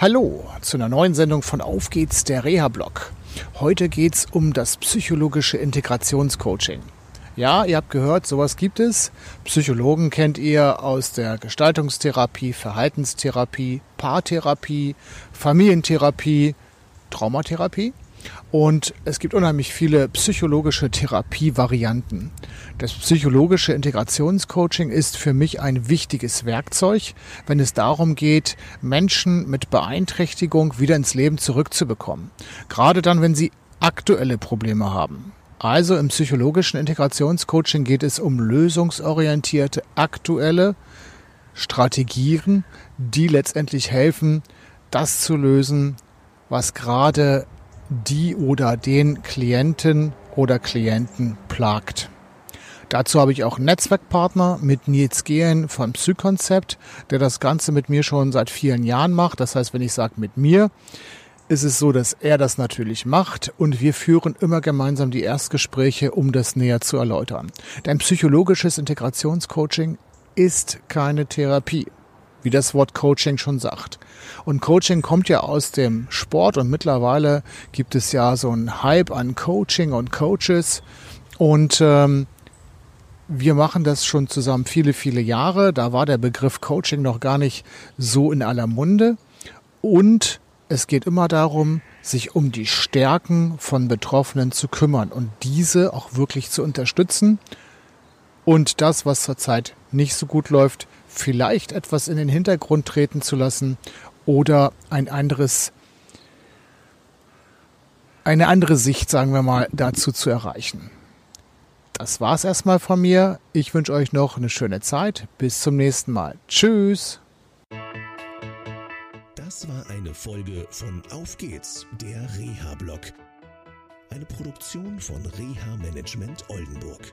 Hallo zu einer neuen Sendung von Auf geht's, der Reha-Blog. Heute geht's um das psychologische Integrationscoaching. Ja, ihr habt gehört, sowas gibt es. Psychologen kennt ihr aus der Gestaltungstherapie, Verhaltenstherapie, Paartherapie, Familientherapie, Traumatherapie. Und es gibt unheimlich viele psychologische Therapievarianten. Das psychologische Integrationscoaching ist für mich ein wichtiges Werkzeug, wenn es darum geht, Menschen mit Beeinträchtigung wieder ins Leben zurückzubekommen. Gerade dann, wenn sie aktuelle Probleme haben. Also im psychologischen Integrationscoaching geht es um lösungsorientierte, aktuelle Strategien, die letztendlich helfen, das zu lösen, was gerade die oder den Klienten oder Klienten plagt. Dazu habe ich auch einen Netzwerkpartner mit Nils Gehen von Psykonzept, der das Ganze mit mir schon seit vielen Jahren macht. Das heißt, wenn ich sage mit mir, ist es so, dass er das natürlich macht und wir führen immer gemeinsam die Erstgespräche, um das näher zu erläutern. Denn psychologisches Integrationscoaching ist keine Therapie wie das Wort Coaching schon sagt. Und Coaching kommt ja aus dem Sport und mittlerweile gibt es ja so einen Hype an Coaching und Coaches. Und ähm, wir machen das schon zusammen viele, viele Jahre. Da war der Begriff Coaching noch gar nicht so in aller Munde. Und es geht immer darum, sich um die Stärken von Betroffenen zu kümmern und diese auch wirklich zu unterstützen. Und das, was zurzeit nicht so gut läuft, vielleicht etwas in den Hintergrund treten zu lassen oder ein anderes, eine andere Sicht, sagen wir mal, dazu zu erreichen. Das war's erstmal von mir. Ich wünsche euch noch eine schöne Zeit. Bis zum nächsten Mal. Tschüss. Das war eine Folge von Auf geht's, der Reha-Blog. Eine Produktion von Reha Management Oldenburg.